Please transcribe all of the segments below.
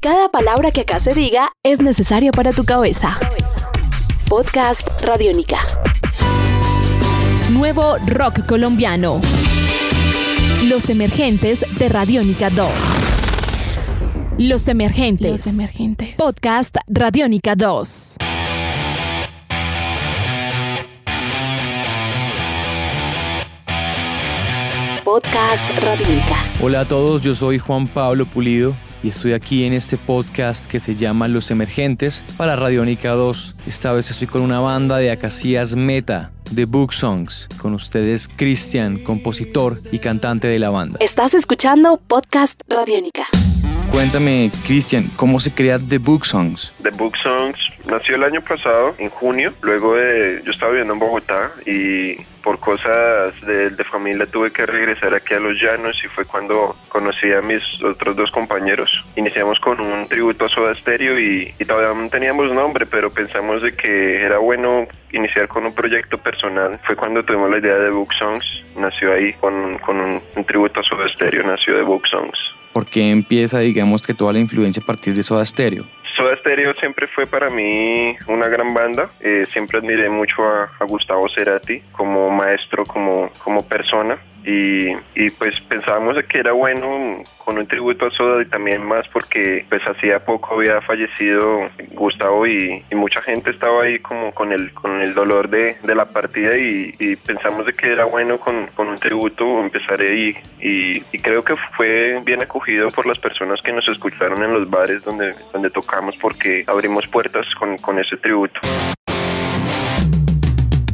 Cada palabra que acá se diga es necesaria para tu cabeza. Podcast Radiónica. Nuevo rock colombiano. Los emergentes de Radiónica 2. Los emergentes. Los emergentes. Podcast Radiónica 2. Podcast Radiónica. Hola a todos, yo soy Juan Pablo Pulido y estoy aquí en este podcast que se llama Los Emergentes para Radiónica 2. Esta vez estoy con una banda de Acacias Meta, de Book Songs, con ustedes Cristian, compositor y cantante de la banda. Estás escuchando Podcast Radiónica. Cuéntame, Cristian, ¿cómo se crea The Book Songs? The Book Songs nació el año pasado, en junio, luego de, yo estaba viviendo en Bogotá y por cosas de, de, familia tuve que regresar aquí a Los Llanos y fue cuando conocí a mis otros dos compañeros. Iniciamos con un tributo a Soda Stereo y, y todavía no teníamos nombre, pero pensamos de que era bueno iniciar con un proyecto personal. Fue cuando tuvimos la idea de Book Songs, nació ahí con, con un, un tributo a Soda Stereo, nació de Book Songs. ¿Por qué empieza, digamos, que toda la influencia a partir de Soda Stereo? Stereo siempre fue para mí una gran banda. Eh, siempre admiré mucho a, a, Gustavo Cerati como maestro, como, como persona. Y, y, pues pensábamos que era bueno con un tributo a Soda y también más porque pues hacía poco había fallecido Gustavo y, y mucha gente estaba ahí como con el, con el dolor de, de la partida y, y, pensamos de que era bueno con, con un tributo empezar ahí y creo que fue bien acogido por las personas que nos escucharon en los bares donde, donde tocamos porque abrimos puertas con, con ese tributo.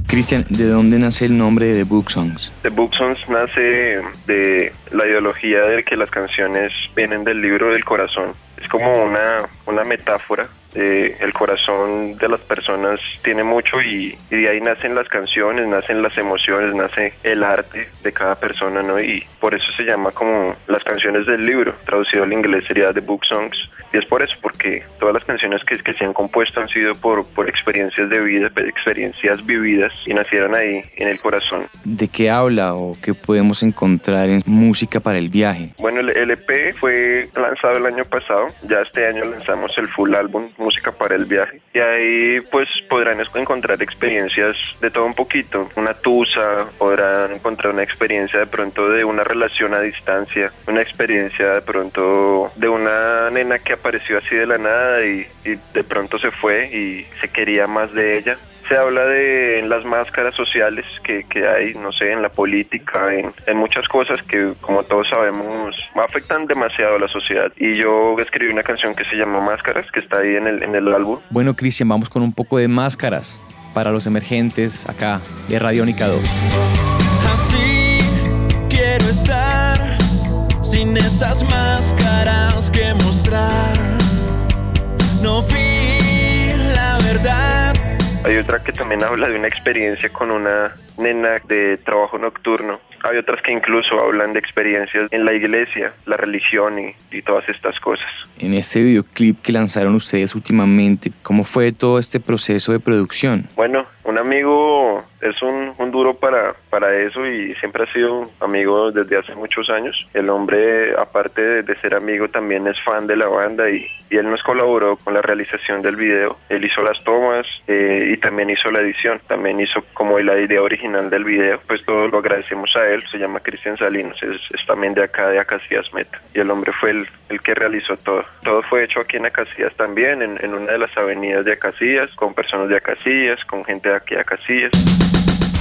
Cristian, ¿de dónde nace el nombre de The Book Songs? The Book Songs nace de la ideología de que las canciones vienen del libro del corazón. Es como una, una metáfora eh, el corazón de las personas tiene mucho y, y, de ahí nacen las canciones, nacen las emociones, nace el arte de cada persona, ¿no? Y por eso se llama como las canciones del libro, traducido al inglés sería The Book Songs. Y es por eso, porque todas las canciones que, que se han compuesto han sido por, por experiencias de vida, experiencias vividas y nacieron ahí en el corazón. ¿De qué habla o qué podemos encontrar en música para el viaje? Bueno, el LP fue lanzado el año ya este año lanzamos el full álbum música para el viaje. Y ahí pues podrán encontrar experiencias de todo un poquito. Una tusa, podrán encontrar una experiencia de pronto de una relación a distancia, una experiencia de pronto de una nena que apareció así de la nada y de pronto se fue y se quería más de ella se habla de las máscaras sociales que, que hay, no sé, en la política, en, en, muchas cosas que, como todos sabemos, afectan demasiado a la sociedad. Y yo escribí una canción que se llama Máscaras, que está ahí en el, en el álbum. Bueno, Cristian, vamos con un poco de máscaras para los emergentes acá de Radiónica 2. Así quiero estar sin esas máscaras que mostrar. No fui hay otra que también habla de una experiencia con una nena de trabajo nocturno. Hay otras que incluso hablan de experiencias en la iglesia, la religión y, y, todas estas cosas. En este videoclip que lanzaron ustedes últimamente, ¿cómo fue todo este proceso de producción? Bueno, un amigo es un, un, duro para, para eso y siempre ha sido amigo desde hace muchos años. El hombre, aparte de, de ser amigo, también es fan de la banda y, y, él nos colaboró con la realización del video. Él hizo las tomas eh, y también hizo la edición, también hizo como la idea original del video. Pues todo lo agradecemos a él, se llama Cristian Salinos, es, es, también de acá de Acacias Meta. Y el hombre fue el, el que realizó todo. Todo fue hecho aquí en Acacias también, en, en una de las avenidas de Acacias, con personas de Acacias, con gente de aquí de Acacias.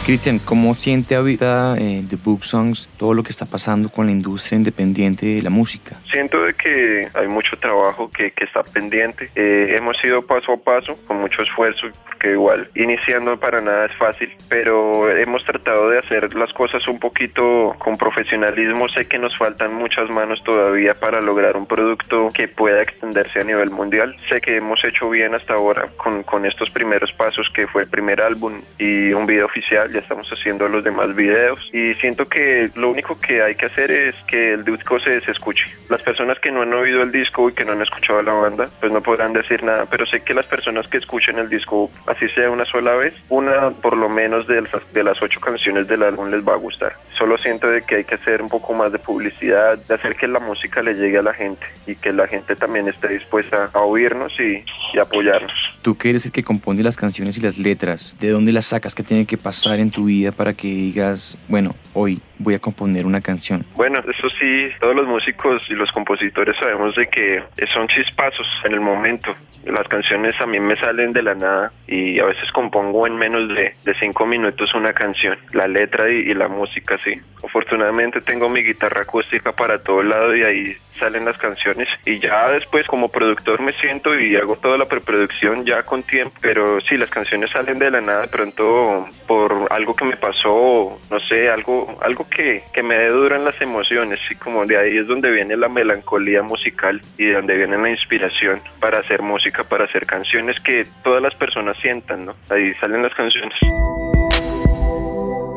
Cristian, ¿cómo siente ahorita eh, The Book Songs todo lo que está pasando con la industria independiente de la música? Siento de que hay mucho trabajo que, que está pendiente. Eh, hemos ido paso a paso, con mucho esfuerzo, porque igual iniciando para nada es fácil, pero hemos tratado de hacer las cosas un poquito con profesionalismo. Sé que nos faltan muchas manos todavía para lograr un producto que pueda extenderse a nivel mundial. Sé que hemos hecho bien hasta ahora con, con estos primeros pasos, que fue el primer álbum y un video oficial ya estamos haciendo los demás videos y siento que lo único que hay que hacer es que el disco se, escuche. Las personas que no han oído el disco y que no han escuchado la banda, pues no podrán decir nada, pero sé que las personas que escuchen el disco así sea una sola vez, una por lo menos de las, ocho canciones del álbum les va a gustar. Solo siento de que hay que hacer un poco más de publicidad, de hacer que la música le llegue a la gente y que la gente también esté dispuesta a oírnos y, y apoyarnos. Tú que eres el que compone las canciones y las letras, ¿de dónde las sacas? ¿Qué tiene que pasar en tu vida para que digas, bueno, hoy voy a componer una canción? Bueno, eso sí, todos los músicos y los compositores sabemos de que son chispazos en el momento. Las canciones a mí me salen de la nada y a veces compongo en menos de, de cinco minutos una canción, la letra y, y la música, sí. Afortunadamente tengo mi guitarra acústica para todo lado y ahí salen las canciones y ya después como productor me siento y hago toda la preproducción ya con tiempo, pero sí, las canciones salen de la nada de pronto por algo que me pasó, no sé, algo algo que, que me duran las emociones y como de ahí es donde viene la melancolía musical y de donde viene la inspiración para hacer música, para hacer canciones que todas las personas sientan, ¿no? Ahí salen las canciones.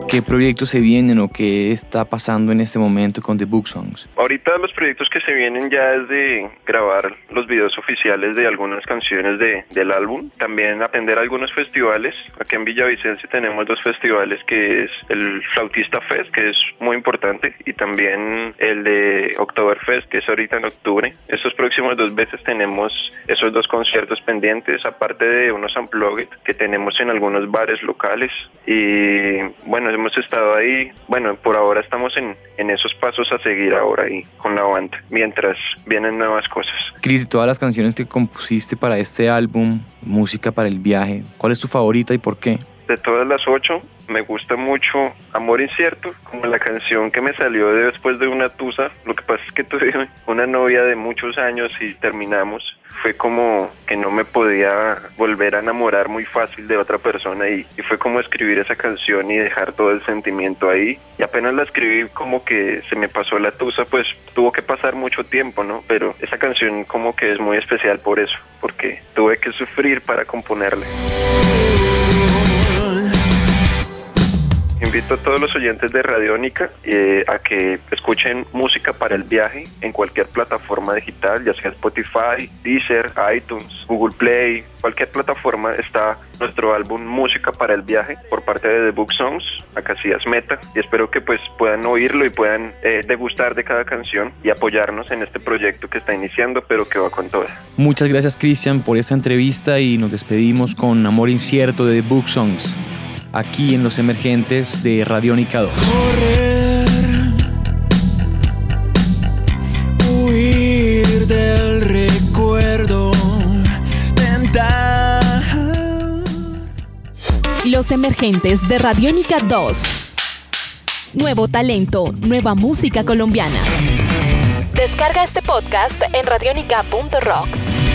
¿Qué proyectos se vienen o qué está pasando en este momento con The Book Songs? Ahorita los proyectos que se vienen ya es de grabar los videos oficiales de algunas canciones de, del álbum, también atender algunos festivales. Aquí en Villavicencio tenemos dos festivales que es el Flautista Fest, que es muy importante, y también el de Oktoberfest, que es ahorita en octubre. Estos próximos dos veces tenemos esos dos conciertos pendientes, aparte de unos unplugged que tenemos en algunos bares locales. Y bueno, hemos estado ahí, bueno, por ahora estamos en, en esos pasos a seguir ahora ahí con la banda, mientras vienen nuevas cosas. Cris, todas las canciones que compusiste para este álbum, Música para el Viaje, ¿cuál es tu favorita y por qué? De todas las ocho, me gusta mucho Amor Incierto, como la canción que me salió de después de una tusa. Lo que pasa es que tuve una novia de muchos años y terminamos. Fue como que no me podía volver a enamorar muy fácil de otra persona y, y, fue como escribir esa canción y dejar todo el sentimiento ahí. Y apenas la escribí como que se me pasó la tusa, pues tuvo que pasar mucho tiempo, ¿no? Pero esa canción como que es muy especial por eso, porque tuve que sufrir para componerla. Invito a todos los oyentes de Radiónica eh, a que escuchen música para el viaje en cualquier plataforma digital, ya sea Spotify, Deezer, iTunes, Google Play, cualquier plataforma está nuestro álbum Música para el viaje por parte de The Book Songs, Acacias Meta, y espero que pues puedan oírlo y puedan eh, degustar de cada canción y apoyarnos en este proyecto que está iniciando, pero que va con toda. Muchas gracias Cristian por esta entrevista y nos despedimos con Amor Incierto de The Book Songs aquí en Los Emergentes de Radiónica 2. Correr, huir del recuerdo, tentar. Los Emergentes de Radiónica 2. Nuevo talento, nueva música colombiana. Descarga este podcast en radionica.rocks.